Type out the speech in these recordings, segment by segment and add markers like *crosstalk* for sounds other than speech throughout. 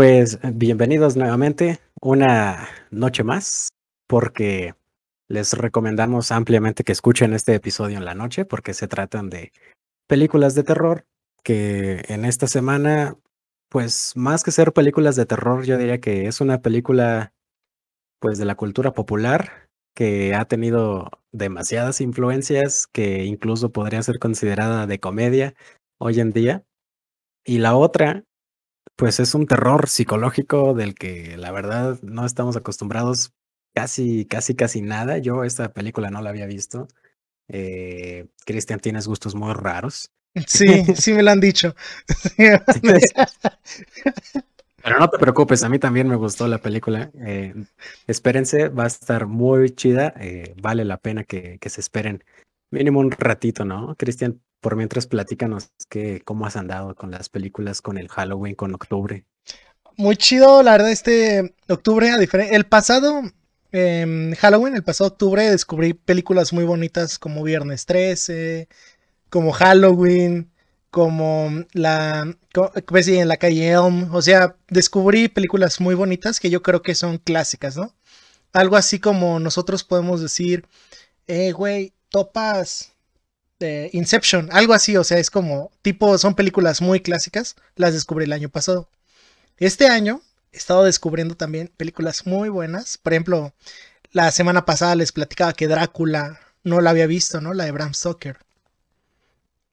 Pues bienvenidos nuevamente una noche más, porque les recomendamos ampliamente que escuchen este episodio en la noche, porque se tratan de películas de terror que en esta semana, pues más que ser películas de terror, yo diría que es una película pues de la cultura popular que ha tenido demasiadas influencias que incluso podría ser considerada de comedia hoy en día. Y la otra pues es un terror psicológico del que la verdad no estamos acostumbrados casi, casi, casi nada. Yo esta película no la había visto. Eh, Cristian, tienes gustos muy raros. Sí, *laughs* sí me lo *laughs* han dicho. Pero no te preocupes, a mí también me gustó la película. Eh, espérense, va a estar muy chida. eh, vale la pena que, que se esperen mínimo un ratito, ¿no? Cristian, por mientras platícanos que, cómo has andado con las películas, con el Halloween, con octubre. Muy chido, la verdad, este octubre, a diferen- el pasado em, Halloween, el pasado octubre, descubrí películas muy bonitas como Viernes 13, como Halloween, como la, co- pues en la calle Elm. O sea, descubrí películas muy bonitas que yo creo que son clásicas, ¿no? Algo así como nosotros podemos decir, eh, güey, topas Inception, algo así, o sea, es como, tipo, son películas muy clásicas, las descubrí el año pasado. Este año he estado descubriendo también películas muy buenas, por ejemplo, la semana pasada les platicaba que Drácula no la había visto, ¿no? La de Bram Stoker.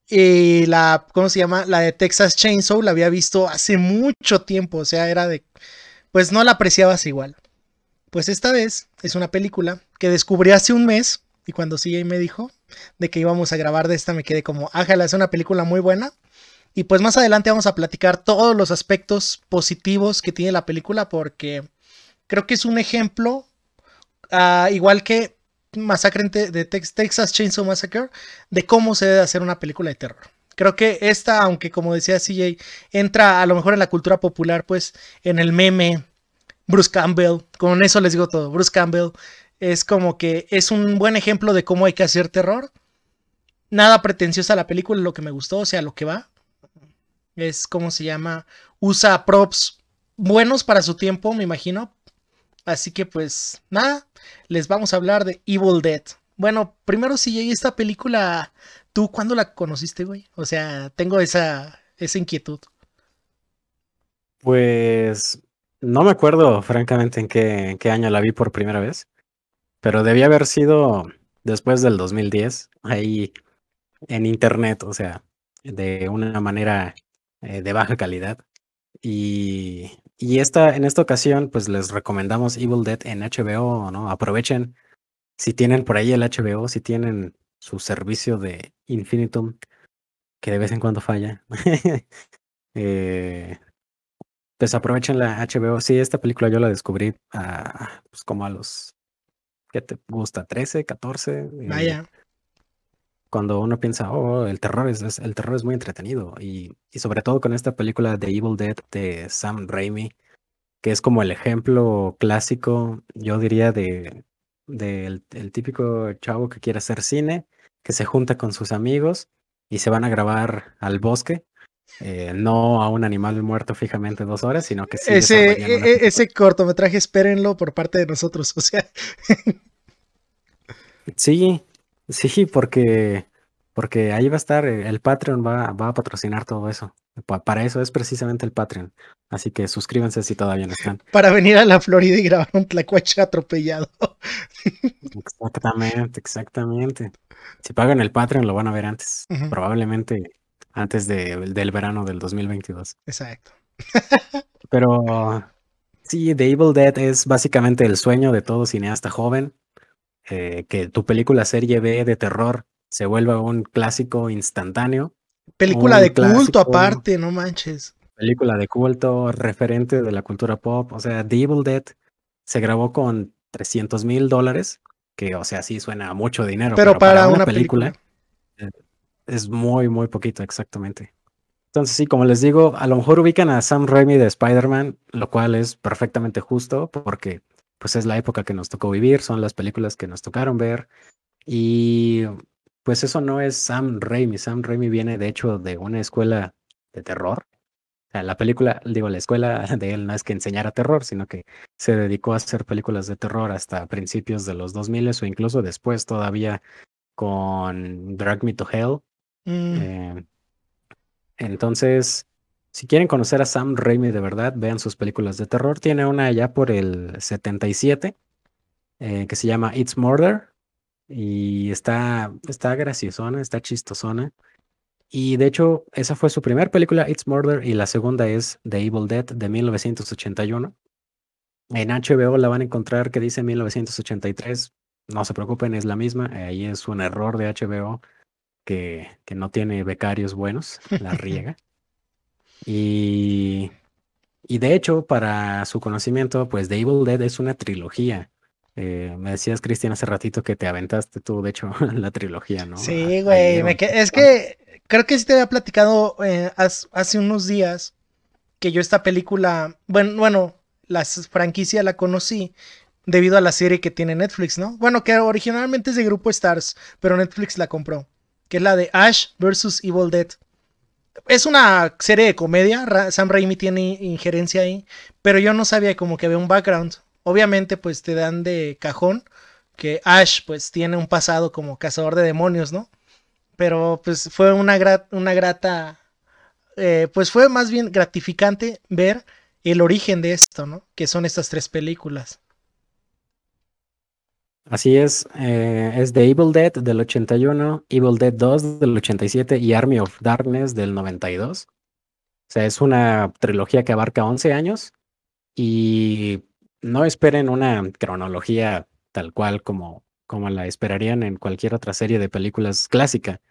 Y la, ¿cómo se llama? La de Texas Chainsaw la había visto hace mucho tiempo, o sea, era de, pues no la apreciabas igual. Pues esta vez es una película que descubrí hace un mes y cuando CJ me dijo de que íbamos a grabar de esta me quedé como, ájala, es una película muy buena. Y pues más adelante vamos a platicar todos los aspectos positivos que tiene la película porque creo que es un ejemplo, ah, igual que Masacre de Tex- Texas Chainsaw Massacre, de cómo se debe hacer una película de terror. Creo que esta, aunque como decía CJ, entra a lo mejor en la cultura popular, pues en el meme, Bruce Campbell, con eso les digo todo, Bruce Campbell es como que es un buen ejemplo de cómo hay que hacer terror. Nada pretenciosa la película, lo que me gustó, o sea, lo que va. Es como se llama, usa props buenos para su tiempo, me imagino. Así que pues nada, les vamos a hablar de Evil Dead. Bueno, primero si esta película, ¿tú cuándo la conociste, güey? O sea, tengo esa, esa inquietud. Pues no me acuerdo francamente en en qué año la vi por primera vez, pero debía haber sido después del 2010, ahí en internet, o sea, de una manera eh, de baja calidad. Y, y esta, en esta ocasión, pues les recomendamos Evil Dead en HBO, ¿no? Aprovechen si tienen por ahí el HBO, si tienen su servicio de Infinitum, que de vez en cuando falla. *laughs* eh, pues aprovechen la HBO. Sí, esta película yo la descubrí a, pues como a los, ¿qué te gusta? 13, 14. eh, Vaya. cuando uno piensa, oh, el terror es, es- el terror es muy entretenido. Y, y sobre todo con esta película de Evil Dead de Sam Raimi, que es como el ejemplo clásico, yo diría, de del el típico chavo que quiere hacer cine, que se junta con sus amigos y se van a grabar al bosque. Eh, no a un animal muerto fijamente dos horas, sino que sí ese, e- e- ese cortometraje, espérenlo por parte de nosotros. *laughs* O sea, Sí, sí, porque, porque ahí va a estar, eh, el Patreon va, va a patrocinar todo eso. Pa- para eso es precisamente el Patreon. Así que suscríbanse si todavía no están. para venir a la Florida y grabar un tlacuache atropellado. *laughs* Exactamente, exactamente. Si pagan el Patreon lo van a ver antes, probablemente antes de- del verano del 2022. Exacto. Pero sí, The Evil Dead es básicamente el sueño de todo cineasta joven, eh, que tu película serie B de terror se vuelva un clásico instantáneo Película de culto aparte, no manches. Película de culto, referente de la cultura pop. O sea, The Evil Dead se grabó con 300 mil dólares, que o sea, sí suena mucho dinero. Pero, para, una, película, eh, es muy, muy poquito, exactamente. Entonces, sí, como les digo, a lo mejor ubican a Sam Raimi de Spider-Man, lo cual es perfectamente justo porque pues es la época que nos tocó vivir, son las películas que nos tocaron ver. Y pues eso no es Sam Raimi. Sam Raimi viene de hecho de una escuela de terror. La película, digo, la escuela *laughs* de él no es que enseñara terror, sino que se dedicó a hacer películas de terror hasta principios de los 2000 o incluso después todavía con Drag Me to Hell. Mm. Eh, entonces, si quieren conocer a Sam Raimi de verdad, vean sus películas de terror. Tiene una ya por el 77 eh, que se llama It's Murder y está, está graciosona, está chistosona. Y de hecho, esa fue su primera película, It's Murder, y la segunda es The Evil Dead de 1981. En HBO la van a encontrar que dice 1983. No se preocupen, es la misma. Ahí es un error de HBO que, que no tiene becarios buenos, la *laughs* riega. y, y de hecho, para su conocimiento, pues The Evil Dead es una trilogía. Eh, me decías, Cristian, hace ratito que te aventaste tú, de hecho, *laughs* la trilogía, ¿no? Sí, güey. es que creo que sí te había platicado eh, hace unos días que yo esta película, bueno, bueno, la franquicia la conocí debido a la serie que tiene Netflix, ¿no? Bueno, que originalmente es de Grupo Stars, pero Netflix la compró que es la de Ash vs. Evil Dead. Es una serie de comedia, Sam Raimi tiene injerencia ahí, pero yo no sabía como que había un background. Obviamente pues te dan de cajón que Ash pues tiene un pasado como cazador de demonios, ¿no? Pero pues fue una, una grata, eh, pues fue más bien gratificante ver el origen de esto, ¿no? Que son estas tres películas. Así es, eh, es The Evil Dead del 81, Evil Dead 2 del 87 y Army of Darkness del 92. O sea, es una trilogía que abarca 11 años y no esperen una cronología tal cual como, como la esperarían en cualquier otra serie de películas clásica.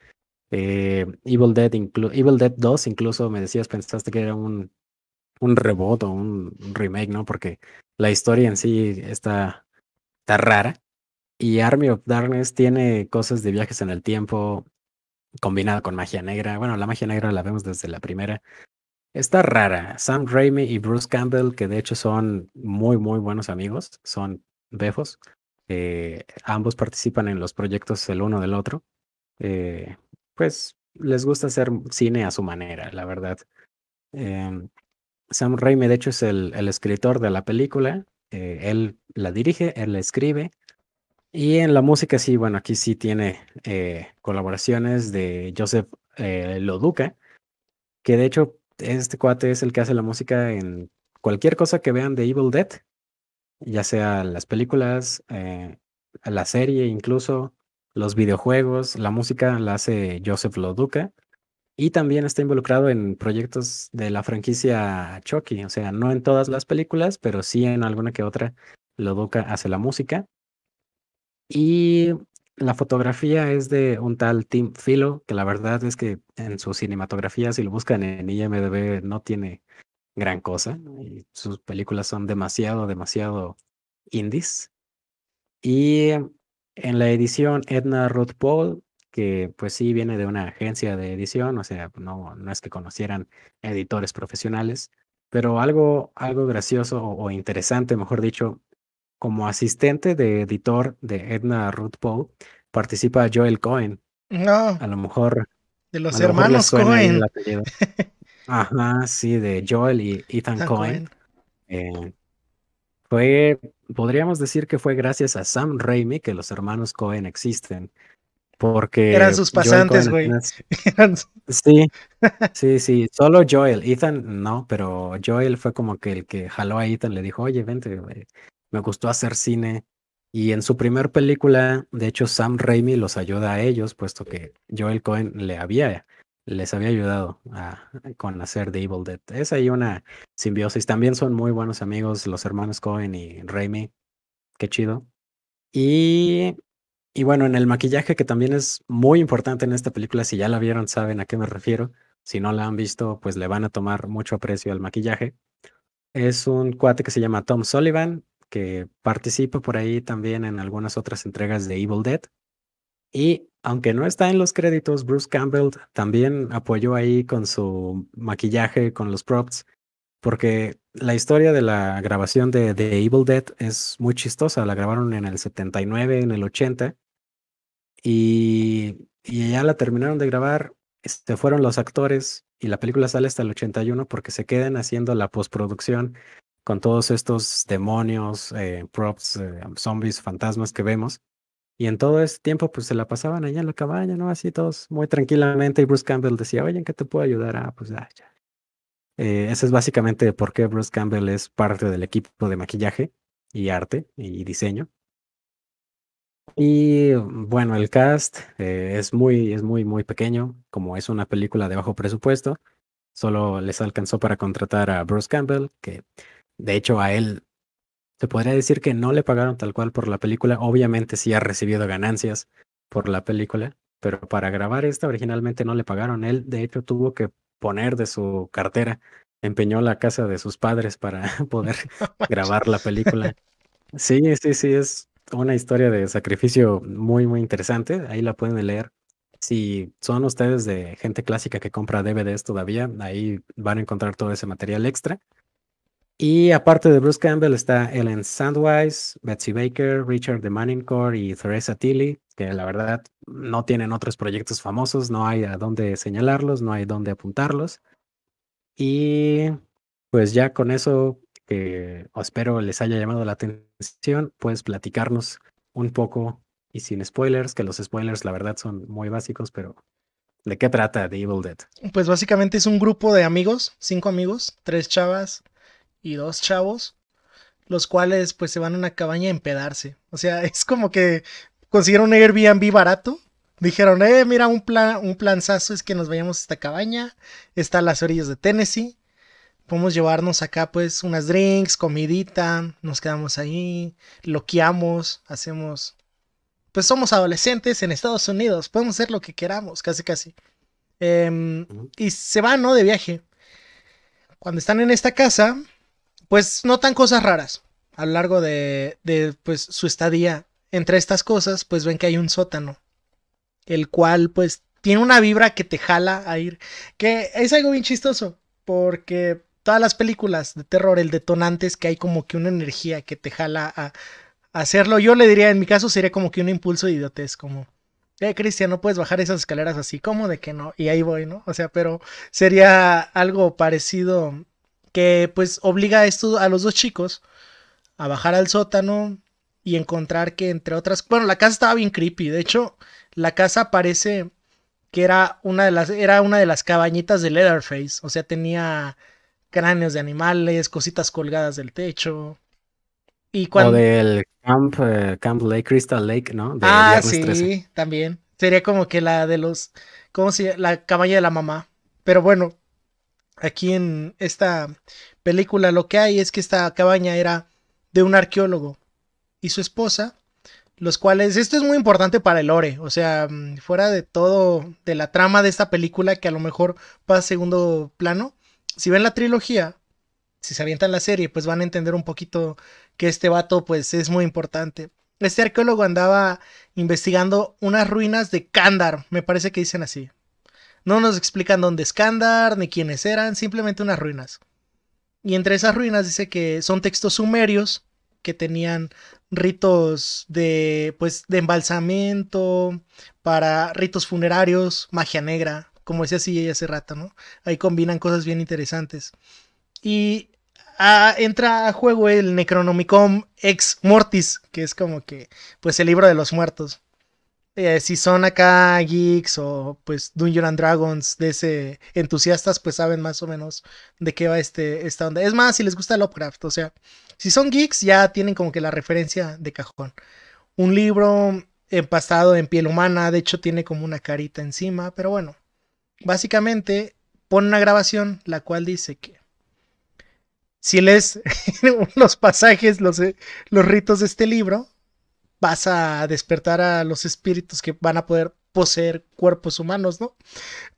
Eh, Evil, Dead Evil Dead 2 incluso me decías, pensaste que era un, un reboot o un, un remake, ¿no? Porque la historia en sí está, está rara. Y Army of Darkness tiene cosas de viajes en el tiempo combinada con magia negra. Bueno, la magia negra la vemos desde la primera. Está rara. Sam Raimi y Bruce Campbell, que de hecho son muy, muy buenos amigos, son befos. Eh, ambos participan en los proyectos el uno del otro. Eh, pues les gusta hacer cine a su manera, la verdad. Em, Sam Raimi, de hecho, es el, el escritor de la película. Eh, él la dirige, él la escribe y en la música sí, bueno, aquí sí tiene eh, colaboraciones de Joseph eh, Loduca, que de hecho este cuate es el que hace la música en cualquier cosa que vean de Evil Dead, ya sea las películas, eh, la serie incluso, los videojuegos, la música la hace Joseph Loduca. Y también está involucrado en proyectos de la franquicia Chucky, o sea, no en todas las películas, pero sí en alguna que otra Loduca hace la música. Y la fotografía es de un tal Tim Philo, que la verdad es que en su cinematografía, si lo buscan en IMDb, no tiene gran cosa. Y sus películas son demasiado, demasiado indies. Y en la edición, Edna Ruth Paul, que pues sí viene de una agencia de edición, o sea, no, no es que conocieran editores profesionales, pero algo, algo gracioso o interesante, mejor dicho, como asistente de editor de Edna Ruth Poe participa Joel Cohen. No. A lo mejor. De los hermanos Cohen. *laughs* Ajá, sí, de Joel y Ethan, Cohen. Eh, fue, podríamos decir que fue gracias a Sam Raimi que los hermanos Cohen existen. Porque. Eran sus pasantes, güey. *laughs* Sí, *laughs* sí, sí. Solo Joel. Ethan no, pero Joel fue como que el que jaló a Ethan, le dijo, oye, vente, güey me gustó hacer cine. Y en su primer película, de hecho, Sam Raimi los ayuda a ellos, puesto que Joel Cohen le había, les había ayudado a, con hacer The Evil Dead. Es ahí una simbiosis. También son muy buenos amigos los hermanos Cohen y Raimi. Qué chido. Y, Y bueno, en el maquillaje, que también es muy importante en esta película, si ya la vieron, saben a qué me refiero. Si no la han visto, pues le van a tomar mucho aprecio al maquillaje. Es un cuate que se llama Tom Sullivan, que participa por ahí también en algunas otras entregas de Evil Dead. Y aunque no está en los créditos, Bruce Campbell también apoyó ahí con su maquillaje, con los props, porque la historia de la grabación de, de Evil Dead es muy chistosa. La grabaron en el 79, en el 80 y, ya la terminaron de grabar, se fueron los actores y la película sale hasta el 81 porque se quedan haciendo la postproducción con todos estos demonios, eh, props, eh, zombies, fantasmas que vemos. Y en todo ese tiempo, pues se la pasaban allá en la cabaña, ¿no? Así todos muy tranquilamente. Y Bruce Campbell decía, oye, ¿en qué te puedo ayudar? Ah, pues ah, ya. Eh, ese es básicamente por qué Bruce Campbell es parte del equipo de maquillaje y arte y diseño. Y bueno, el cast es muy, es muy, muy pequeño, como es una película de bajo presupuesto. Solo les alcanzó para contratar a Bruce Campbell, que de hecho a él se podría decir que no le pagaron tal cual por la película. Obviamente sí ha recibido ganancias por la película, pero para grabar esta originalmente no le pagaron. Él de hecho tuvo que poner de su cartera, empeñó la casa de sus padres para *laughs* poder *laughs* grabar la película. Sí, sí, sí, es una historia de sacrificio muy, muy interesante. Ahí la pueden leer. Si son ustedes de gente clásica que compra DVDs todavía, ahí van a encontrar todo ese material extra. Y aparte de Bruce Campbell está Ellen Sandwise, Betsy Baker, Richard de Manningcore y Theresa Tilly, que la verdad no tienen otros proyectos famosos, no hay a dónde señalarlos, no hay dónde apuntarlos. Y pues ya con eso que espero les haya llamado la atención, puedes platicarnos un poco y sin spoilers, que los spoilers la verdad son muy básicos, pero ¿de qué trata The Evil Dead? Pues básicamente es un grupo de amigos, cinco amigos, tres chavas y dos chavos, los cuales pues se van a una cabaña a empedarse. O sea, *laughs* es como que consiguieron un Airbnb barato. Dijeron, eh, mira, un plan, un planzazo es que nos vayamos a esta cabaña. Está a las orillas de Tennessee podemos llevarnos acá pues unas drinks, comidita, nos quedamos ahí, loqueamos, hacemos... Pues somos adolescentes en Estados Unidos, podemos hacer lo que queramos, casi casi. Em, y se van, ¿no? De viaje. Cuando están en esta casa, pues notan cosas raras. A lo largo de, de pues, su estadía entre estas cosas, pues ven que hay un sótano. El cual, pues, tiene una vibra que te jala a ir. Que es algo bien chistoso. Porque todas las películas de terror, el detonante es que hay como que una energía que te jala a, hacerlo. Yo le diría, en mi caso sería como que un impulso de idiotez, como, eh, Cristian, no puedes bajar esas escaleras así, ¿cómo de que no? Y ahí voy, ¿no? O sea, pero sería algo parecido que pues obliga a, esto, a los dos chicos a bajar al sótano y encontrar que entre otras, bueno, la casa estaba bien creepy, de hecho, la casa parece que era una de las era una de las cabañitas de Leatherface, o sea, tenía cráneos de animales, cositas colgadas del techo. Y cuando... O del Camp, eh, Camp Lake, Crystal Lake, ¿no? ah, sí, también. Sería como que la de los, ¿cómo se llama? La cabaña de la mamá. Pero bueno, aquí en esta película lo que hay es que esta cabaña era de un arqueólogo y su esposa, los cuales, esto es muy importante para el lore, o sea, mm, fuera de todo, de la trama de esta película que a lo mejor pasa a segundo plano, si ven la trilogía, si se avientan la serie, pues van a entender un poquito que este vato pues es muy importante. Este arqueólogo andaba investigando unas ruinas de Kandar, me parece que dicen así. No nos explican dónde es ni quiénes eran, simplemente unas ruinas. Y entre esas ruinas dice que son textos sumerios que tenían ritos de pues de embalsamiento para ritos funerarios, magia negra, como decía así hace rato, ¿no? Ahí combinan cosas bien interesantes. Y ah, entra a juego el Necronomicon Ex Mortis, que es como que, pues, el libro de los muertos. Eh, si son acá geeks o pues Dungeons and Dragons de ese entusiastas, pues saben más o menos de qué va este, esta onda. Es más, si les gusta Lovecraft, o sea, si son geeks ya tienen como que la referencia de cajón. Un libro empastado en piel humana, de hecho tiene como una carita encima, pero bueno, básicamente pone una grabación la cual dice que si lees *laughs* los pasajes, los, los ritos de este libro, vas a despertar a los espíritus que van a poder poseer cuerpos humanos, ¿no?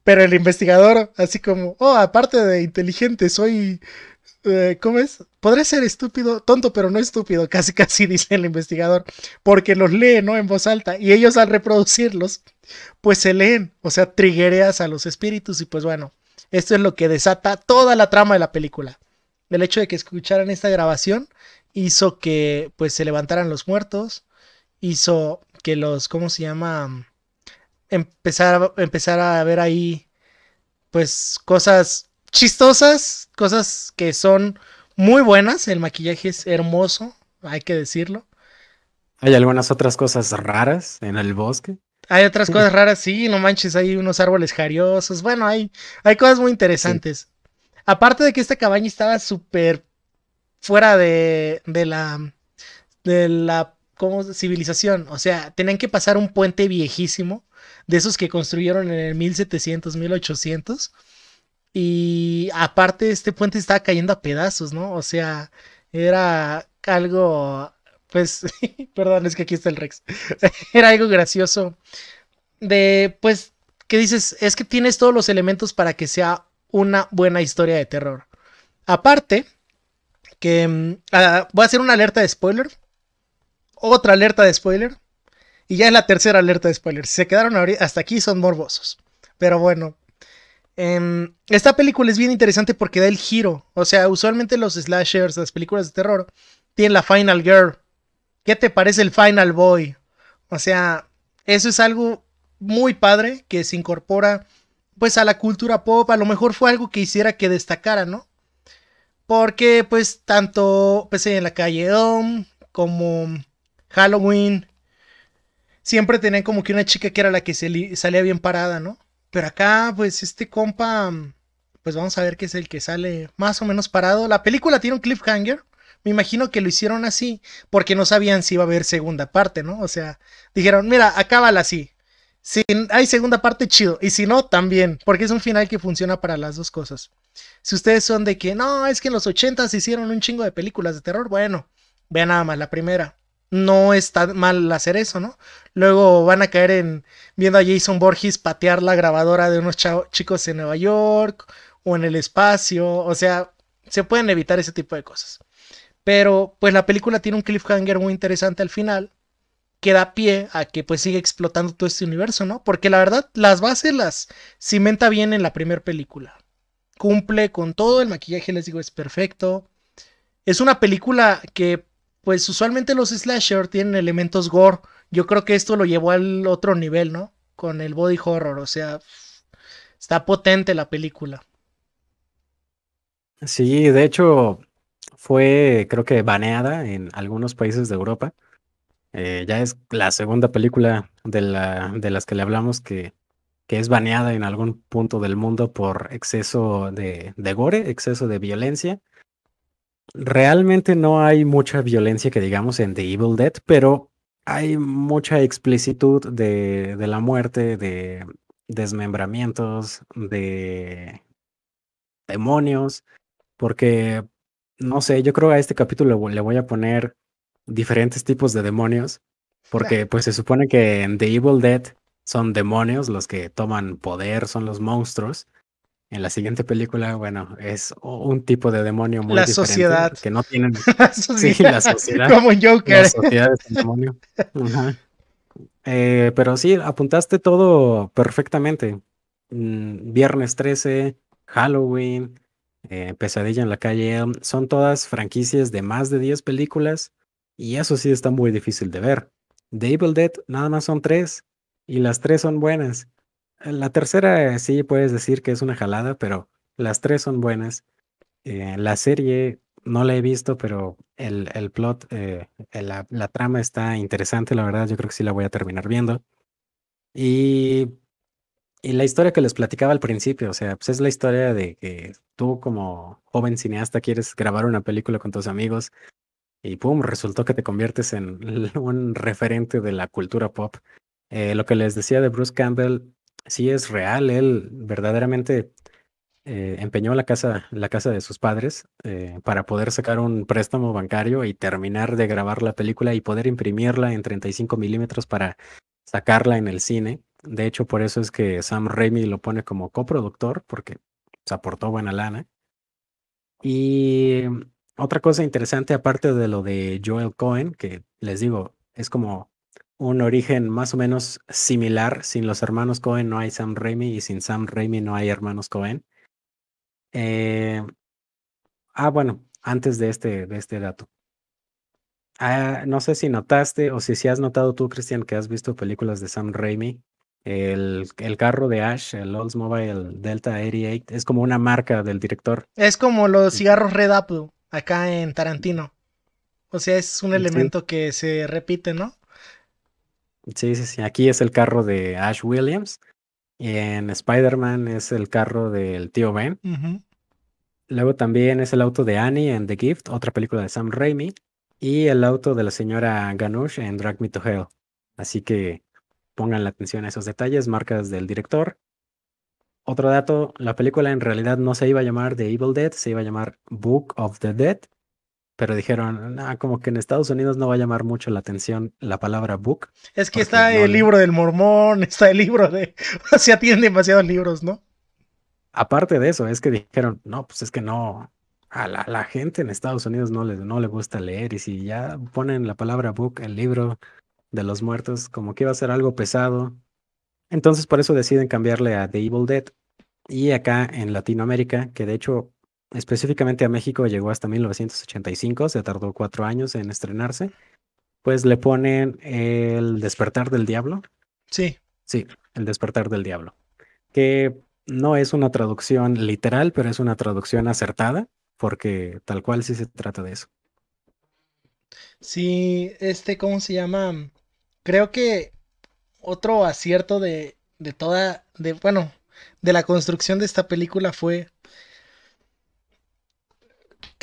Pero el investigador, así como, oh, aparte de inteligente, soy eh, ¿cómo es? Podré ser estúpido, tonto, pero no estúpido, *laughs* casi casi dice el investigador, porque los lee, ¿no? En voz alta, y ellos al reproducirlos, pues se leen, o sea, triguereas a los espíritus, y pues bueno, esto es lo que desata toda la trama de la película. El hecho de que escucharan esta grabación hizo que, pues, se levantaran los muertos, hizo que los, ¿cómo se llama? Empezar, empezar a ver ahí, pues, cosas chistosas, cosas que son muy buenas. El maquillaje es hermoso, hay que decirlo. ¿Hay algunas otras cosas raras en el bosque? Hay otras cosas *laughs* raras, sí, no manches, hay unos árboles jariosos. Bueno, hay, hay cosas muy interesantes. Aparte de que esta cabaña estaba súper fuera de, de la de la ¿cómo, civilización. O sea, tenían que pasar un puente viejísimo, de esos que construyeron en el 1700, 1800 y aparte, este puente estaba cayendo a pedazos, ¿no? O sea, era algo, pues, *laughs* perdón, es que aquí está el Rex. *laughs* era algo gracioso. De, pues, que dices, es que tienes todos los elementos para que sea una buena historia de terror. Aparte, que mm, ah, voy a hacer una alerta de spoiler. Otra alerta de spoiler. Y ya es la tercera alerta de spoiler. Si se quedaron hasta aquí son morbosos. Pero bueno, Em, esta película es bien interesante porque da el giro. O sea, usualmente los slashers, las películas de terror, tienen la Final Girl. ¿Qué te parece el Final Boy? O sea, eso es algo muy padre que se incorpora pues a la cultura pop. A lo mejor fue algo que hiciera que destacara, ¿no? Porque pues tanto pues, en la calle Dom como Halloween siempre tenían como que una chica que era la que salía bien parada, ¿no? Pero acá, pues este compa, pues vamos a ver qué es el que sale más o menos parado. La película tiene un cliffhanger. Me imagino que lo hicieron así porque no sabían si iba a haber segunda parte, ¿no? O sea, dijeron, mira, acábala así. Si hay segunda parte, chido. Y si no, también. Porque es un final que funciona para las dos cosas. Si ustedes son de que, no, es que en los 80 se hicieron un chingo de películas de terror, bueno, vean nada más la primera no está mal hacer eso, ¿no? Luego van a caer en viendo a Jason Borges patear la grabadora de unos chicos en Nueva York o en el espacio, o sea, se pueden evitar ese tipo de cosas. Pero pues la película tiene un cliffhanger muy interesante al final que da pie a que pues siga explotando todo este universo, ¿no? Porque la verdad las bases las cimenta bien en la primera película. Cumple con todo, el maquillaje les digo es perfecto. Es una película que pues usualmente los slasher tienen elementos gore. Yo creo que esto lo llevó al otro nivel, ¿no? Con el body horror, o sea, está potente la película. Sí, de hecho, fue creo que baneada en algunos países de Europa. Eh, ya es la segunda película de, la, de las que le hablamos que, que, es baneada en algún punto del mundo por exceso de, de gore, exceso de violencia Realmente no hay mucha violencia que digamos en The Evil Dead, pero hay mucha explicitud de, de la muerte, de desmembramientos, de demonios, porque, no sé, yo creo a este capítulo le voy a poner diferentes tipos de demonios, porque pues se supone que en The Evil Dead son demonios los que toman poder, son los monstruos, en la siguiente película, bueno, es un tipo de demonio muy la sociedad. que no tienen *laughs* la *laughs* sociedad. Sí, la sociedad. Como Joker. La sociedad es un demonio. Eh, pero sí, apuntaste todo perfectamente. Mm, Viernes 13, Halloween, eh, Pesadilla en la calle, son todas franquicias de más de 10 películas y eso sí está muy difícil de ver. The Evil Dead nada más son tres y las tres son buenas. La tercera sí puedes decir que es una jalada, pero las tres son buenas. Eh, la serie no la he visto, pero el, el plot, eh, la, la, trama está interesante, la verdad. Yo creo que sí la voy a terminar viendo. Y, y la historia que les platicaba al principio, o sea, pues es la historia de que tú como joven cineasta quieres grabar una película con tus amigos y pum, resultó que te conviertes en *laughs* un referente de la cultura pop. Eh, lo que les decía de Bruce Campbell sí es real, él verdaderamente eh, empeñó la casa, la casa de sus padres eh, para poder sacar un préstamo bancario y terminar de grabar la película y poder imprimirla en 35 milímetros para sacarla en el cine. De hecho, por eso es que Sam Raimi lo pone como coproductor, porque se aportó buena lana. Y otra cosa interesante, aparte de lo de Joel Cohen, que les digo, es como un origen más o menos similar. Sin los hermanos Cohen no hay Sam Raimi y sin Sam Raimi no hay hermanos Cohen. Eh, ah, bueno, antes de este, de este dato. Ah, no sé si notaste o si, si has notado tú, Cristian, que has visto películas de Sam Raimi. El, el carro de Ash, el Oldsmobile Delta 88, es como una marca del director. Es como los cigarros Red Apple acá en Tarantino. O sea, es un elemento que se repite, ¿no? Sí, sí, sí. Aquí es el carro de Ash Williams. Y en Spider-Man es el carro del tío Ben. Luego también es el auto de Annie en The Gift, otra película de Sam Raimi. Y el auto de la señora Ganush en Drag Me to Hell. Así que pongan la atención a esos detalles, marcas del director. Otro dato, la película en realidad no se iba a llamar The Evil Dead, se iba a llamar Book of the Dead pero dijeron, como que en Estados Unidos no va a llamar mucho la atención la palabra book. Es que está el libro del mormón, *laughs* está el libro de... O sea, tienen demasiados libros, ¿no? Aparte de eso, es que dijeron, no, pues es que no, a la, gente en Estados Unidos no le, no le gusta leer y si ya ponen la palabra book, el libro de los muertos, como que iba a ser algo pesado. Entonces por eso deciden cambiarle a The Evil Dead. Y acá en Latinoamérica, que de hecho específicamente a México llegó hasta 1985, se tardó cuatro años en estrenarse, pues le ponen el despertar del diablo. Sí. Sí, el despertar del diablo, que no es una traducción literal, pero es una traducción acertada, porque tal cual sí se trata de eso. Sí, este, ¿cómo se llama? Creo que otro acierto de, de toda, de, bueno, de la construcción de esta película fue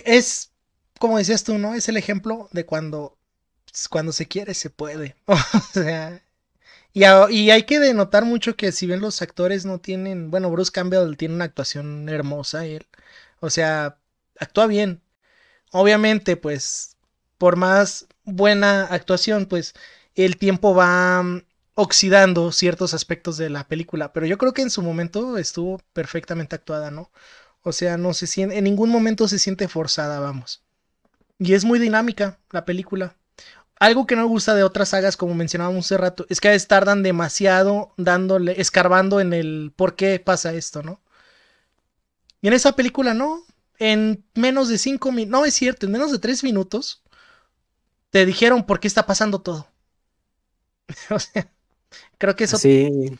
es, como decías tú, ¿no? Es el ejemplo de cuando, cuando se quiere, se puede. *laughs* o sea, y, y, hay que denotar mucho que si bien los actores no tienen, bueno, Bruce Campbell tiene una actuación hermosa, él, o sea, actúa bien. Obviamente, pues, por más buena actuación, pues, el tiempo va mm, oxidando ciertos aspectos de la película, pero yo creo que en su momento estuvo perfectamente actuada, ¿no? O sea, no se siente, en ningún momento se siente forzada, vamos. Y es muy dinámica la película. Algo que no me gusta de otras sagas, como mencionábamos hace rato, es que a veces tardan demasiado dándole, escarbando en el por qué pasa esto, ¿no? Y en esa película no. En menos de cinco minutos, no es cierto, en menos de tres minutos, te dijeron por qué está pasando todo. *laughs* o sea, creo que eso. Sí,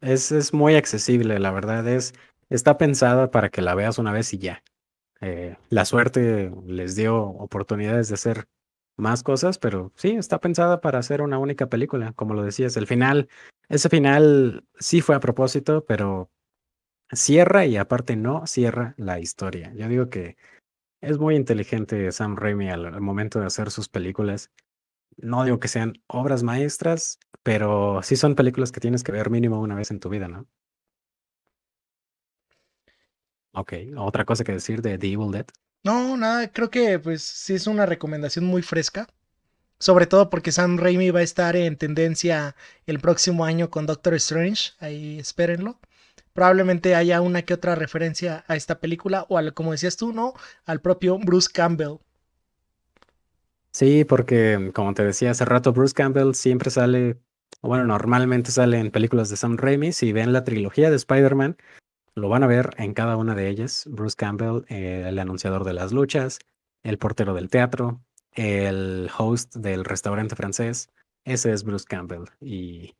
es, es muy accesible, la verdad. Es, está pensada para que la veas una vez y ya. Eh, la suerte les dio oportunidades de hacer más cosas, pero sí, está pensada para hacer una única película, como lo decías. El final, ese final sí fue a propósito, pero cierra y aparte no cierra la historia. Yo digo que es muy inteligente Sam Raimi al, momento de hacer sus películas. No digo que sean obras maestras, pero sí son películas que tienes que ver mínimo una vez en tu vida, ¿no? Ok, ¿otra cosa que decir de The Evil Dead? No, nada, creo que pues sí es una recomendación muy fresca. Sobre todo porque Sam Raimi va a estar en tendencia el próximo año con Doctor Strange. Ahí espérenlo. Probablemente haya una que otra referencia a esta película o al, como decías tú, ¿no? Al propio Bruce Campbell. Sí, porque como te decía hace rato, Bruce Campbell siempre sale, bueno, normalmente sale en películas de Sam Raimi. Si ven la trilogía de Spider-Man, lo van a ver en cada una de ellas. Bruce Campbell, eh, el anunciador de las luchas, el portero del teatro, el host del restaurante francés. Ese es Bruce Campbell. Y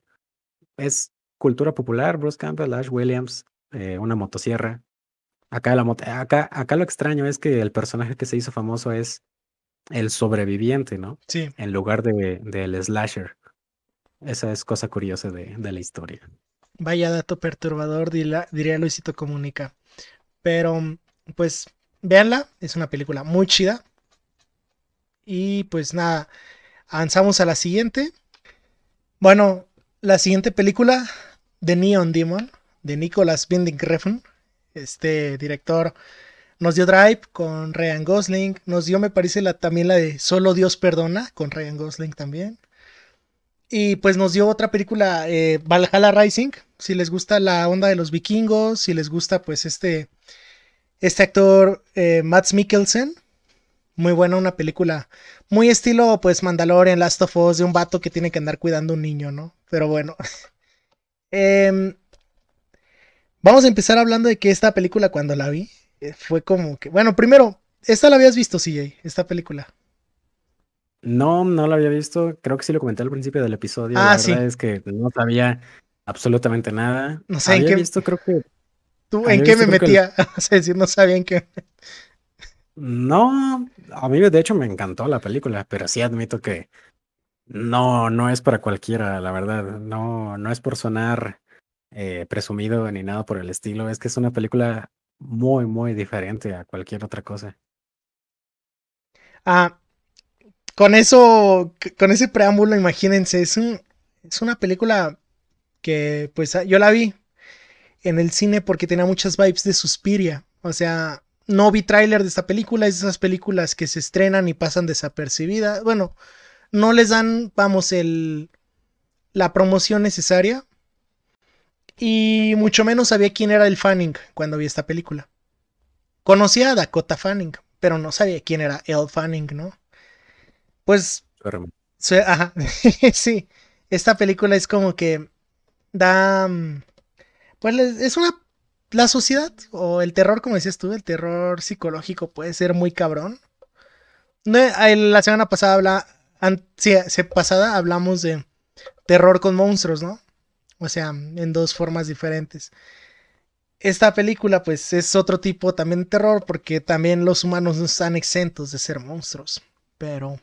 es cultura popular, Bruce Campbell, Ash Williams, eh, una motosierra. Acá, la acá, acá lo extraño es que el personaje que se hizo famoso es el sobreviviente, ¿no? Sí. En lugar de del slasher. Esa es cosa curiosa de, de la historia. Vaya dato perturbador, diría Luisito Comunica. Pero, pues, véanla, es una película muy chida. Y pues nada, avanzamos a la siguiente. Bueno, la siguiente película, The Neon Demon, de Nicholas Winding Refn. este director nos dio Drive con Ryan Gosling, nos dio me parece la, también la de Solo Dios perdona con Ryan Gosling también. Y pues nos dio otra película, eh, Valhalla Rising, si les gusta la onda de los vikingos, si les gusta pues este, este actor eh, Mikkelsen, muy buena una película, muy estilo pues Mandalorian, Last of Us, de un vato que tiene que andar cuidando a un niño, ¿no? Pero bueno. *laughs* Em, vamos a empezar hablando de que esta película cuando la vi eh, fue como que, bueno, primero, ¿esta la habías visto, CJ, esta película? No, no la había visto. Creo que sí lo comenté al principio del episodio. Ah, la verdad es que no sabía absolutamente nada. No sé en qué. visto, creo que. ¿Tú en qué me metía? *laughs* Sea, decir, no sabía en qué. No, a mí de hecho me encantó la película, pero sí admito que no, no es para cualquiera, la verdad. No, no es por sonar eh, presumido ni nada por el estilo. Es que es una película muy, muy diferente a cualquier otra cosa. Ah, con eso, con ese preámbulo, imagínense, es, un, es una película que pues yo la vi en el cine porque tenía muchas vibes de Suspiria. O sea, no vi tráiler de esta película, es de esas películas que se estrenan y pasan desapercibidas. Bueno, no les dan, vamos, el, la promoción necesaria. Y mucho menos sabía quién era el Fanning cuando vi esta película. Conocía a Dakota Fanning, pero no sabía quién era El Fanning, ¿no? Pues. ajá, *laughs* sí. Esta película es como que da. Mm, pues es una. La sociedad o el terror, como decías tú, el terror psicológico puede ser muy cabrón. la semana pasada habla, sí, pasada hablamos de terror con monstruos, ¿no? O sea, en dos formas diferentes. Esta película, pues, es otro tipo también de terror, porque también los humanos no están exentos de ser monstruos. Pero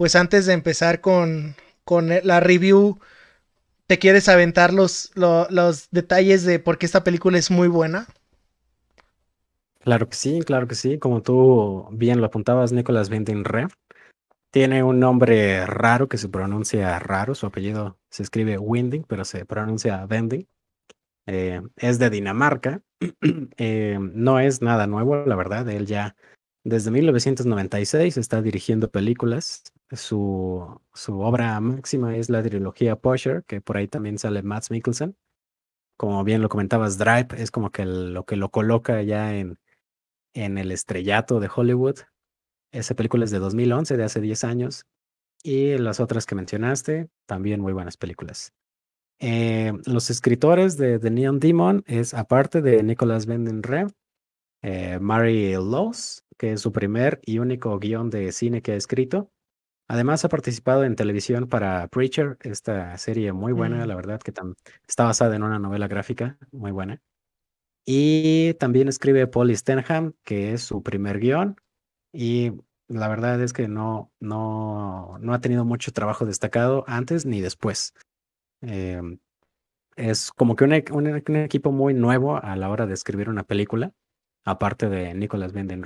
pues antes de empezar con, con la review, ¿te quieres aventar los, los, detalles de por qué esta película es muy buena? Claro que sí, claro que sí. Como tú bien lo apuntabas, Nicolas Winding Re tiene un nombre raro que se pronuncia raro. Su apellido se escribe Winding, pero se pronuncia Vending. Eh, es de Dinamarca. *clears throat* Eh, no es nada nuevo, la verdad. Él ya desde 1996 está dirigiendo películas. Su, su obra máxima es la trilogía Pusher, que por ahí también sale Matt Mikkelsen. Como bien lo comentabas, Drive es como que lo que lo coloca ya en, en el estrellato de Hollywood. Esa película es de 2011, de hace 10 años. Y las otras que mencionaste, también muy buenas películas. Eh, los escritores de The Neon Demon es, aparte de Nicholas Vanden Re, eh, Mary Laws, que es su primer y único guion de cine que ha escrito. Además, ha participado en televisión para Preacher, esta serie muy buena, mm. la verdad, que está basada en una novela gráfica muy buena. Y también escribe Polly Stenham, que es su primer guion. Y la verdad es que no, no, no ha tenido mucho trabajo destacado antes ni después. Em, es como que un, un, equipo muy nuevo a la hora de escribir una película aparte de Nicolas Vanden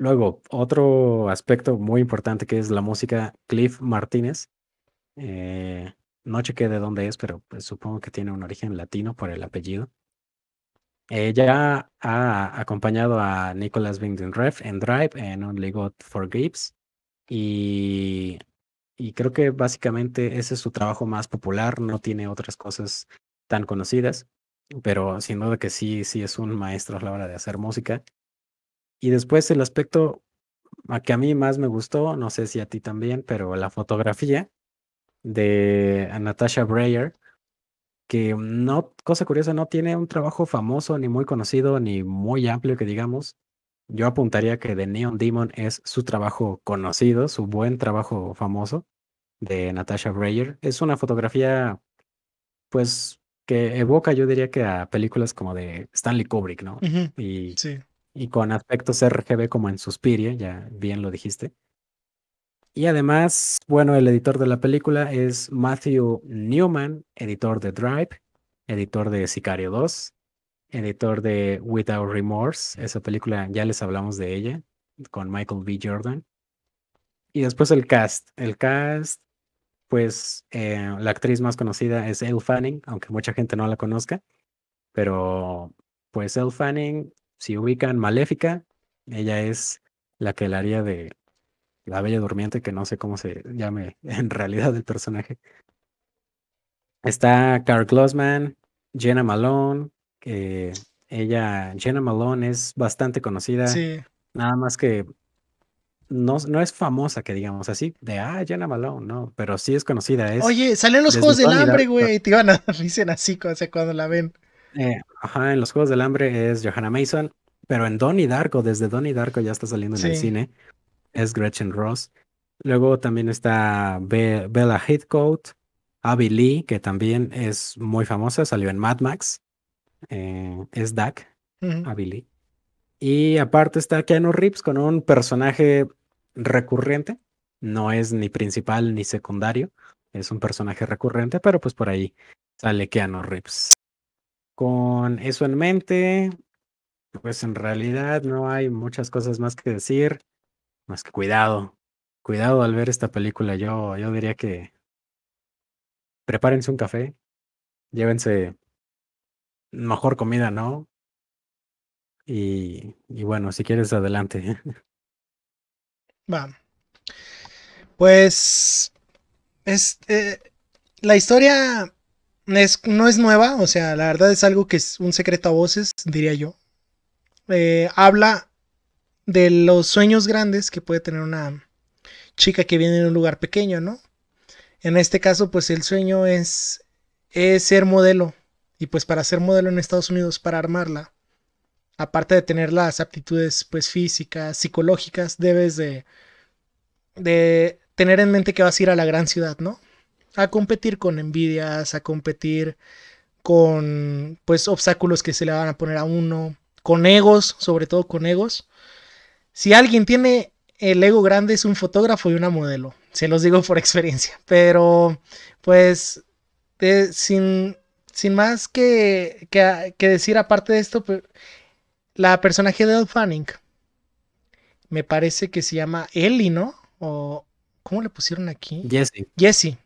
Luego, otro aspecto muy importante que es la música, Cliff Martínez. Eh, no chequé de dónde es, pero pues, supongo que tiene un origen latino por el apellido. Ella ha acompañado a Nicolas Winding en Drive, en Only God Forgives. Y, y creo que básicamente ese es su trabajo más popular, no tiene otras cosas tan conocidas pero sin duda que sí, sí es un maestro a la hora de hacer música. Y después el aspecto a que a mí más me gustó, no sé si a ti también, pero la fotografía de Natasha Breyer, que no, cosa curiosa, no tiene un trabajo famoso, ni muy conocido, ni muy amplio que digamos. Yo apuntaría que The Neon Demon es su trabajo conocido, su buen trabajo famoso de Natasha Breyer. Es una fotografía, pues, que evoca, yo diría que a películas como de Stanley Kubrick, ¿no? y, y con aspectos RGB como en Suspiria, ya bien lo dijiste. Y además, bueno, el editor de la película es Matthew Newman, editor de Drive, editor de Sicario 2, editor de Without Remorse, esa película ya les hablamos de ella, con Michael B. Jordan. Y después el cast. El cast pues eh, la actriz más conocida es Elle Fanning, aunque mucha gente no la conozca, pero Pues Elle Fanning, si ubican Maléfica, ella es la que la haría de la Bella Durmiente, que no sé cómo se llame *laughs* en realidad el personaje. Está Carl Glossman, Jenna Malone, que ella, Jenna Malone es bastante conocida. Sí. Nada más que no, no es famosa, que digamos así, de ah, Jenna Malone, no, pero sí es conocida. Es, Oye, salen los Juegos del Hambre, güey. Te iban a *laughs* dicen así o sea, cuando la ven. Eh, ajá, en los Juegos del Hambre es Johanna Mason, pero en Donnie Darko, desde Donnie Darko ya está saliendo en el cine, es Gretchen Ross. Luego también está Be- Bella Heathcote, Abby Lee, que también es muy famosa, salió en Mad Max, eh, es Dak. Abby Lee. Y aparte está Keanu Reeves con un personaje recurrente, no es ni principal ni secundario, es un personaje recurrente, pero pues por ahí sale Keanu Reeves. Con eso en mente, pues en realidad no hay muchas cosas más que decir, más que cuidado, cuidado al ver esta película. Yo, yo diría que prepárense un café, llévense mejor comida, ¿no? Y, y bueno, si quieres, adelante. *laughs* Va. Pues. Es, eh, la historia es- no es nueva, o sea, la verdad es algo que es un secreto a voces, diría yo. Eh, habla de los sueños grandes que puede tener una chica que viene de un lugar pequeño, ¿no? En este caso, pues el sueño es, es ser modelo. Y pues para ser modelo en Estados Unidos, para armarla, aparte de tener las aptitudes pues físicas, psicológicas, debes de, de tener en mente que vas a ir a la gran ciudad, ¿no? A competir con envidias, a competir con pues obstáculos que se le van a poner a uno, con egos, sobre todo con egos. Si alguien tiene el ego grande es un fotógrafo y una modelo, se los digo por *laughs* experiencia, pero pues eh, sin, sin más que, que, que decir aparte de esto, pues, la personaje de Elle Fanning me parece que se llama Ellie, ¿no? O ¿cómo le pusieron aquí? Jesse, Jessie.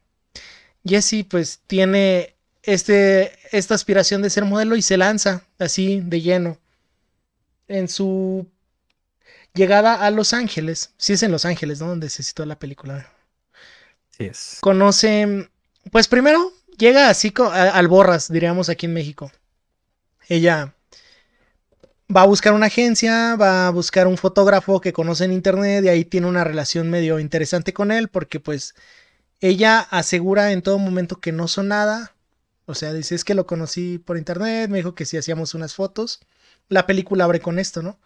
Jessie pues tiene este, esta aspiración de ser modelo y se lanza así de lleno en su llegada a Los Ángeles. Sí es en Los Ángeles, ¿no? Donde se citó la película. sí es. Conoce, pues primero llega así a- al borras, diríamos aquí en México. Ella va a buscar una agencia, va a buscar un fotógrafo que conoce en internet y ahí tiene una relación medio interesante con él porque pues ella asegura en todo momento que no son nada. O sea, dice, es que lo conocí por internet, me dijo que si hacíamos unas fotos. La película abre con esto, ¿no?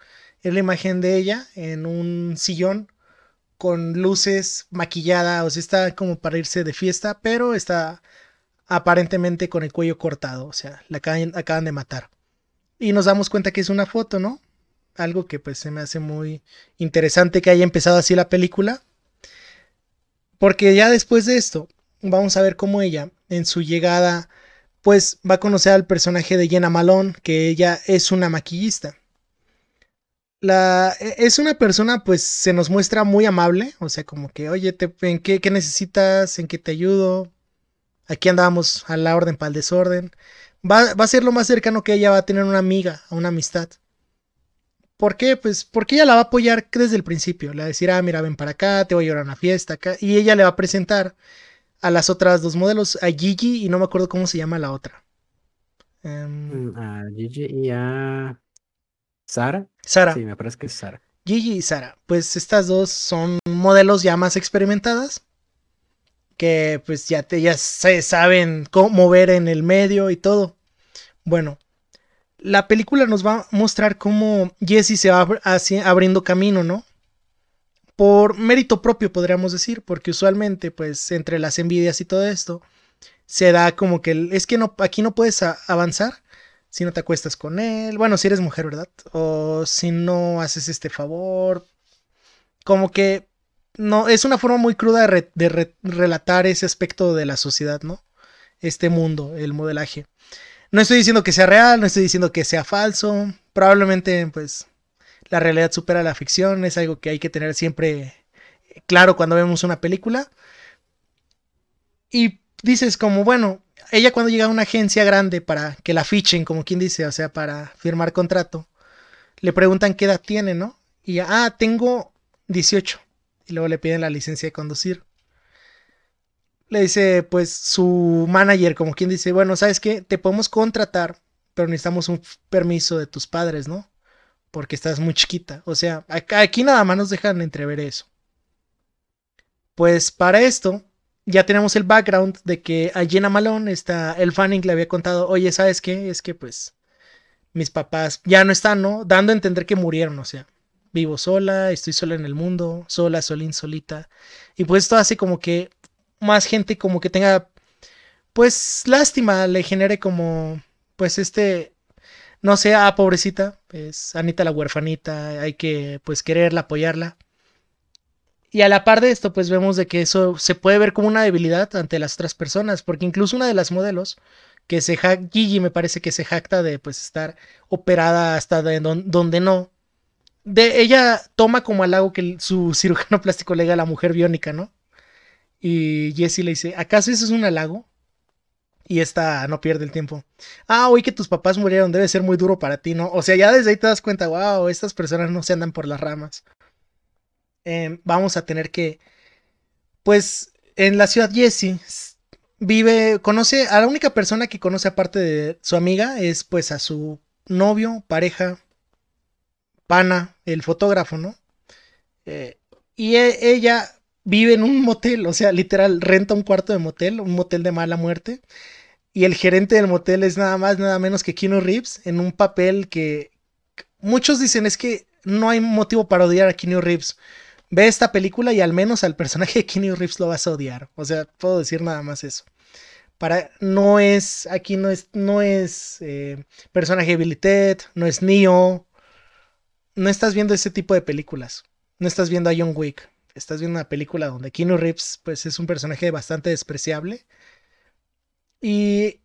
Es la imagen de ella en un sillón con luces maquillada, o sea, está como para irse de fiesta, pero está aparentemente con el cuello cortado, o sea, la acaban, acaban de matar. Y nos damos cuenta que es una foto, ¿no? Algo que pues se me hace muy interesante que haya empezado así la película. Porque ya después de esto, vamos a ver cómo ella, en su llegada, pues va a conocer al personaje de Jenna Malone, que ella es una maquillista. La, e- es una persona, pues se nos muestra muy amable, o sea, como que, oye, te, ¿en qué, qué necesitas? ¿En qué te ayudo? Aquí andamos a la orden para el desorden. Va, va a ser lo más cercano que ella va a tener una amiga, a una amistad. ¿Por qué? Pues porque ella la va a apoyar desde el principio. Le va a decir, ah, mira, ven para acá, te voy a llevar a una fiesta acá. Y ella le va a presentar a las otras dos modelos, a Gigi y no me acuerdo cómo se llama la otra. Em, Mm, A Gigi y a Sara. Sara. Sí, me parece que es Sara. Gigi y Sara. Pues estas dos son modelos ya más experimentadas. Que pues ya, te, ya se saben cómo mover en el medio y todo. Bueno, la película nos va a mostrar cómo Jessie se va abriendo camino, ¿no? Por mérito propio, podríamos decir, porque usualmente, pues, entre las envidias y todo esto, se da como que es que no, aquí no puedes avanzar si no te acuestas con él. Bueno, si eres mujer, ¿verdad? O si no haces este favor. Como que no, es una forma muy cruda de, re- de re- relatar ese aspecto de la sociedad, ¿no? Este mundo, el modelaje. No estoy diciendo que sea real, no estoy diciendo que sea falso. Probablemente, pues, la realidad supera la ficción. Es algo que hay que tener siempre claro cuando vemos una película. Y dices como, bueno, ella cuando llega a una agencia grande para que la fichen, como quien dice, o sea, para firmar contrato, le preguntan qué edad tiene, ¿no? Y ah, tengo 18. Y luego le piden la licencia de conducir. Le dice, pues, su manager, como quien dice, bueno, ¿sabes qué? Te podemos contratar, pero necesitamos un permiso de tus padres, ¿no? Porque estás muy chiquita. O sea, aquí nada más nos dejan entrever eso. Pues para esto, ya tenemos el background de que a Jenna Malone, está, el Fanning le había contado, oye, ¿sabes qué? Es que pues mis papás ya no están, ¿no? Dando a entender que murieron, o sea, vivo sola, estoy sola en el mundo, sola, solín, solita. Y pues esto hace como que más gente como que tenga, pues, lástima, le genere como, pues, este, no sé, ah, pobrecita, pues, Anita la huerfanita, hay que, pues, quererla, apoyarla. Y a la par de esto, pues vemos de que eso se puede ver como una debilidad ante las otras personas, porque incluso una de las modelos, que se jacta, Gigi me parece que se jacta de pues estar operada hasta donde no. De, ella toma como halago que su *laughs* cirujano plástico le diga a la mujer biónica, ¿no? Y Jessie le dice, ¿acaso eso es un halago? Y esta no pierde el tiempo. Ah, oí que tus papás murieron, debe ser muy duro para ti, ¿no? O sea, ya desde ahí te das cuenta, wow, estas personas no se andan por las ramas. Em, vamos a tener que, pues, en la ciudad Jesse vive, conoce a la única persona que conoce aparte de su amiga es pues a su novio, pareja, pana, el fotógrafo, ¿no? Eh, y e, ella vive en un motel, o sea, literal, renta un cuarto de motel, un motel de mala muerte. Y el gerente del motel es nada más, nada menos que Keanu Reeves, en un papel que muchos dicen es que no hay motivo para odiar a Keanu Reeves ve esta película y al menos al personaje de Keanu Reeves lo vas a odiar. O sea, puedo decir nada más eso. Para, no es, aquí no es, no es eh, personaje de no es Neo. No estás viendo ese tipo de películas. No estás viendo a John Wick. Estás viendo una película donde Keanu Reeves, pues, es un personaje bastante despreciable. Y,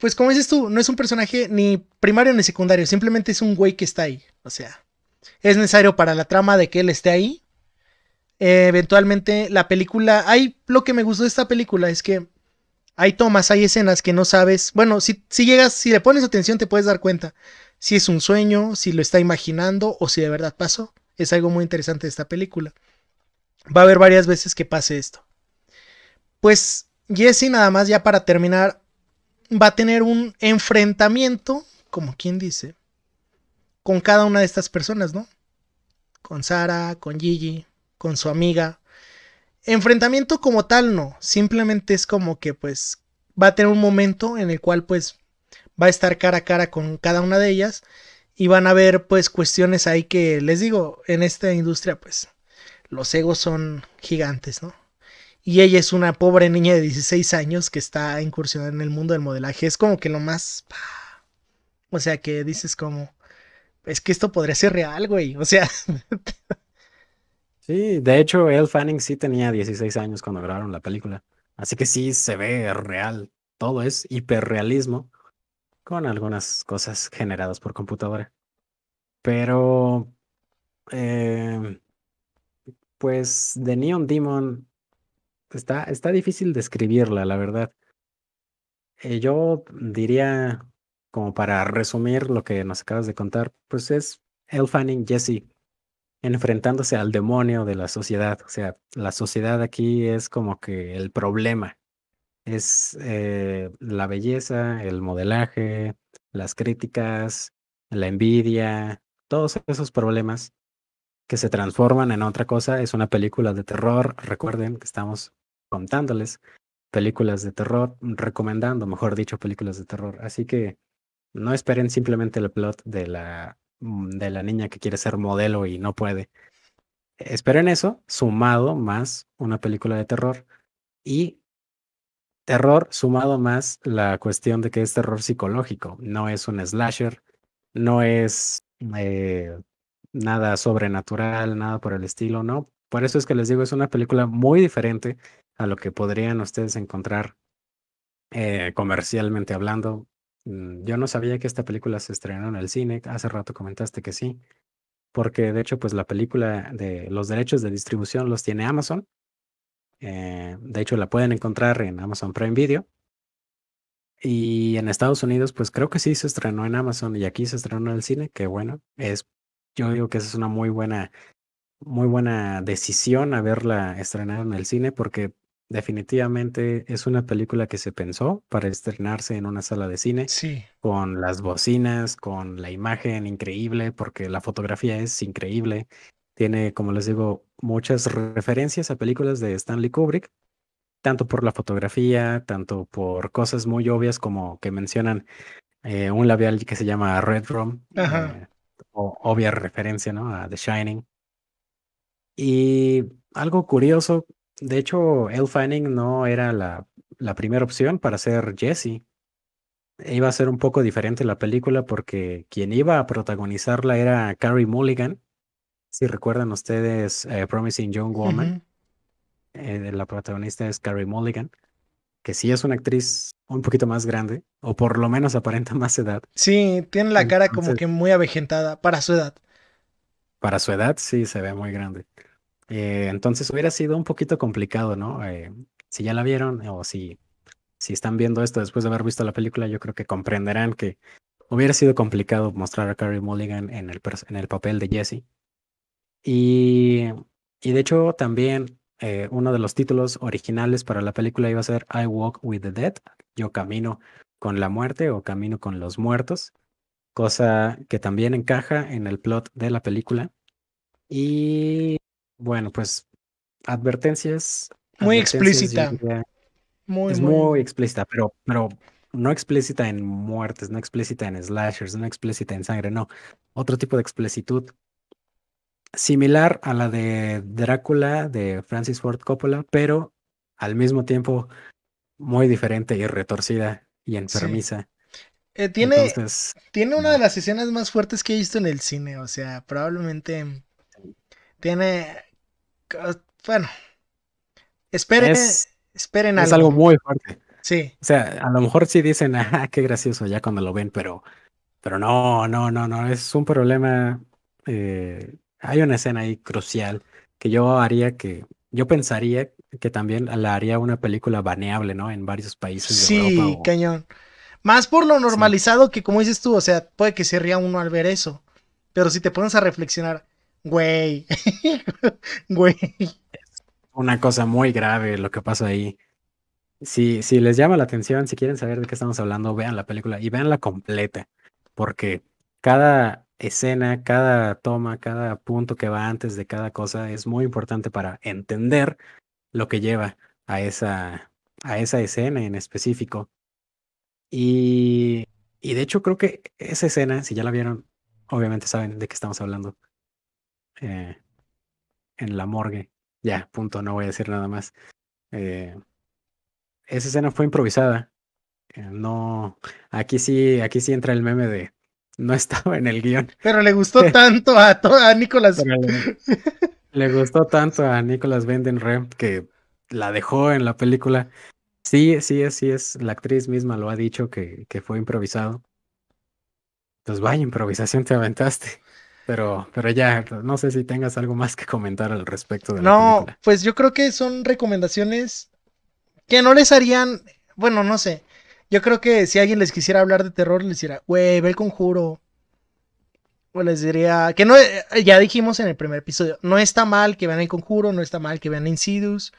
pues, como dices tú, no es un personaje ni primario ni secundario. Simplemente es un güey que está ahí. O sea, es necesario para la trama de que él esté ahí eventualmente la película, hay lo que me gustó de esta película es que hay tomas, hay escenas que no sabes, bueno, si, si llegas, si le pones atención te puedes dar cuenta si es un sueño, si lo está imaginando o si de verdad pasó. Es algo muy interesante de esta película. Va a haber varias veces que pase esto. Pues Jesse nada más ya para terminar va a tener un enfrentamiento, como quien dice, con cada una de estas personas, ¿no? Con Sara, con Gigi, con su amiga. Enfrentamiento como tal no, simplemente es como que pues va a tener un momento en el cual pues va a estar cara a cara con cada una de ellas y van a ver pues cuestiones ahí que les digo, en esta industria pues los egos son gigantes, ¿no? Y ella es una pobre niña de 16 años que está incursionando en el mundo del modelaje. Es como que lo más... O sea, que dices como... Es que esto podría ser real, güey. O sea... *laughs* Sí, de hecho, Elle Fanning sí tenía 16 años cuando grabaron la película. Así que sí se ve real. Todo es hiperrealismo con algunas cosas generadas por computadora. Pero, em, pues, The Neon Demon está, está difícil describirla, la verdad. Eh, yo diría, como para resumir lo que nos acabas de contar, pues es Elle Fanning, Jesse enfrentándose al demonio de la sociedad. O sea, la sociedad aquí es como que el problema. Es eh, la belleza, el modelaje, las críticas, la envidia, todos esos problemas que se transforman en otra cosa. Es una película de terror. Recuerden que estamos contándoles películas de terror, recomendando, mejor dicho, películas de terror. Así que no esperen simplemente el plot de la Mm, de la niña que quiere ser modelo y no puede. Esperen eso, sumado más una película de terror y terror sumado más la cuestión de que es terror psicológico, no es un slasher, no es eh, nada sobrenatural, nada por el estilo, no. Por eso es que les digo, es una película muy diferente a lo que podrían ustedes encontrar eh, comercialmente hablando. Mm, yo no sabía que esta película se estrenó en el cine. Hace rato comentaste que sí. Porque de hecho, pues la película de los derechos de distribución los tiene Amazon. Eh, de hecho, la pueden encontrar en Amazon Prime Video. Y en Estados Unidos, pues creo que sí se estrenó en Amazon y aquí se estrenó en el cine, que bueno, es, yo digo que esa es una muy buena, muy buena decisión haberla estrenado en el cine porque definitivamente es una película que se pensó para estrenarse en una sala de cine, Sí. con las bocinas, con la imagen increíble, porque la fotografía es increíble. Tiene, como les digo, muchas referencias a películas de Stanley Kubrick tanto por la fotografía, tanto por cosas muy obvias como que mencionan eh, un labial que se llama Red Room, Ajá. eh, o obvia referencia, ¿no? A The Shining. Y algo curioso, de hecho, Elle Fanning no era la, la primera opción para ser Jesse. Iba a ser un poco diferente la película porque quien iba a protagonizarla era Carrie Mulligan. Si recuerdan ustedes eh, Promising Young Woman. Ujú. Eh, la protagonista es Carrie Mulligan, que sí es una actriz un poquito más grande, o por lo menos aparenta *laughs* más edad. Sí, tiene la cara como que muy avejentada para su edad. Para su edad sí se ve muy grande. Eh, entonces hubiera sido un poquito complicado, ¿no? Eh, si ya la vieron o si, si están viendo esto después de haber visto la película, yo creo que comprenderán que hubiera sido complicado mostrar a Carrie Mulligan en el, en el papel de Jessie. Y, y de hecho también eh, uno de los títulos originales para la película iba a ser I Walk with the Dead, yo camino con la muerte o camino con los muertos, cosa que también encaja en el plot de la película. Y bueno, pues advertencias. Muy advertencias, explícita. diría, Muy, es muy. muy explícita, pero, pero no explícita en muertes, no explícita en slashers, no explícita en sangre, no. Otro tipo de explicitud similar a la de Drácula de Francis Ford Coppola, pero al mismo tiempo muy diferente y retorcida y enfermiza. Eh, tiene, Entonces, tiene una de las escenas más fuertes que he visto en el cine. O sea, probablemente tiene. Bueno. Esperen, es, esperen es algo. algo muy fuerte. Sí. O sea, a lo mejor sí dicen, ah, qué gracioso ya cuando lo ven, pero, pero no, no, no, no, es un problema. eh, hay una escena ahí crucial que yo haría que, yo pensaría que también la haría una película baneable, ¿no? En varios países de Sí, Europa. o- cañón. Más por lo normalizado que, como dices tú, o sea, puede que se ría uno al ver eso. Pero si te pones a reflexionar, güey, *laughs* güey, una cosa muy grave lo que pasa ahí. Si, si les llama la atención, si quieren saber de qué estamos hablando, vean la película y veanla completa, porque cada escena, cada toma, cada punto que va antes de cada cosa es muy importante para entender lo que lleva a esa, a esa escena en específico. Y, y de hecho creo que esa escena, si ya la vieron, obviamente saben de qué estamos hablando. Eh, en la morgue. Ya, punto, no voy a decir nada más. Eh, esa escena fue improvisada. Eh, no, aquí sí, aquí sí entra el meme de no estaba en el guion. pero le gustó *laughs* tanto a, a Nicolas. Le, le gustó tanto a Nicolas Remp que la dejó en la película. Sí, sí, así es. La actriz misma lo ha dicho que, que fue improvisado. Pues vaya improvisación te aventaste. Pero, pero ya, no sé si tengas algo más que comentar al respecto de la No, película. pues yo creo que son recomendaciones que no les harían, bueno, no sé. Yo creo que si alguien les quisiera hablar de terror, les diría, güey, ve el conjuro. O les diría, que no, eh, ya dijimos en el primer episodio, no está mal que vean el conjuro, no está mal que vean Insidious.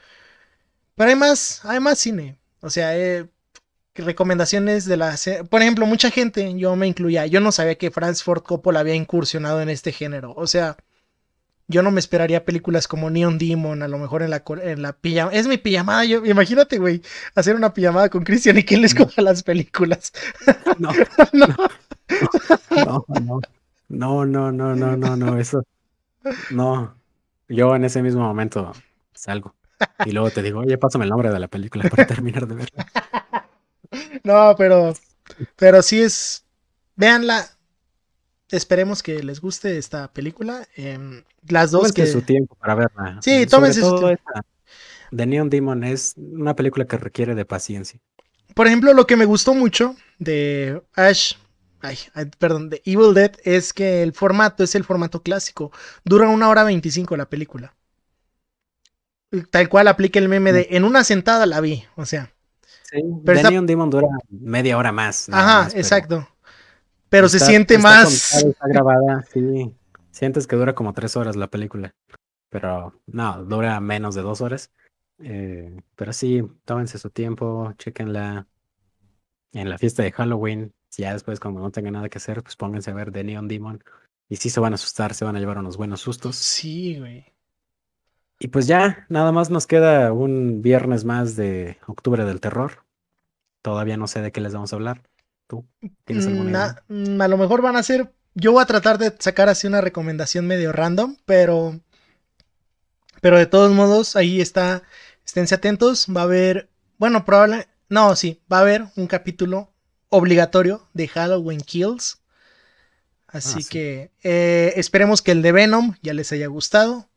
Pero hay más, hay más cine. O sea, eh, recomendaciones de la... Por ejemplo, mucha gente, yo me incluía, yo no sabía que Francis Ford Coppola había incursionado en este género. O sea, yo no me esperaría películas como Neon Demon, a lo mejor en la, en la pijama. Es mi pijamada, yo, imagínate, güey, hacer una pijamada con Christian y que él escoja las películas. *laughs* No, No. no, no, no, no, no, no, no, no, eso, no. Yo en ese mismo momento salgo y luego te digo, oye, pásame el nombre de la película para terminar de verla. *laughs* No, pero, pero sí es, véanla. Esperemos que les guste esta película. em, las dos Tómense que... su tiempo para verla. Sí, Sobre tómense su todo tiempo. esta, The Neon Demon es una película que requiere de paciencia. Por ejemplo, lo que me gustó mucho de Ash, ay, perdón, de Evil Dead es que el formato es el formato clásico. Dura una hora veinticinco la película. tal cual aplica el meme de en una sentada la vi, o sea. Sí, pero Neon Demon dura media hora más. Ajá, exacto. Pero se siente más. está grabada, sí. Sientes que dura como tres horas la película. Pero no, dura menos de dos horas. Eh, pero sí, tómense su tiempo, chequenla en la fiesta de Halloween. Ya después, cuando no tengan nada que hacer, pues pónganse a ver The Neon Demon. Y sí se van a asustar, se van a llevar unos buenos sustos. Sí, güey. Y pues ya, nada más nos queda un viernes más de octubre del terror. Todavía no sé de qué les vamos a hablar. ¿Tú tienes alguna mm, A lo mejor van a ser. Yo voy a tratar de sacar así una recomendación medio random, pero. Pero de todos modos, ahí está. Esténse atentos. Va a haber. Bueno, probable. No, sí, va a haber un capítulo obligatorio de Halloween Kills. Así ah, que eh, esperemos que el de Venom ya les haya gustado.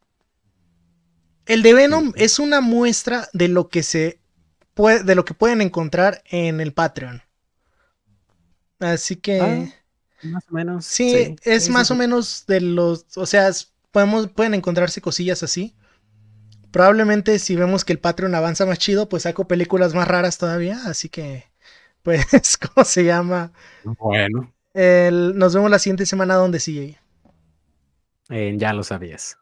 El de Venom es una muestra de lo que se puede, de lo que pueden encontrar en el Patreon. Así que. Ah, más o menos. Sí, es más o menos de los. O sea, podemos, pueden encontrarse cosillas así. Probablemente si vemos que el Patreon avanza más chido, pues saco películas más raras todavía. Así que, *laughs* pues, *laughs* ¿cómo se llama? Bueno. nos vemos la siguiente semana donde sigue. Eh, ya lo sabías.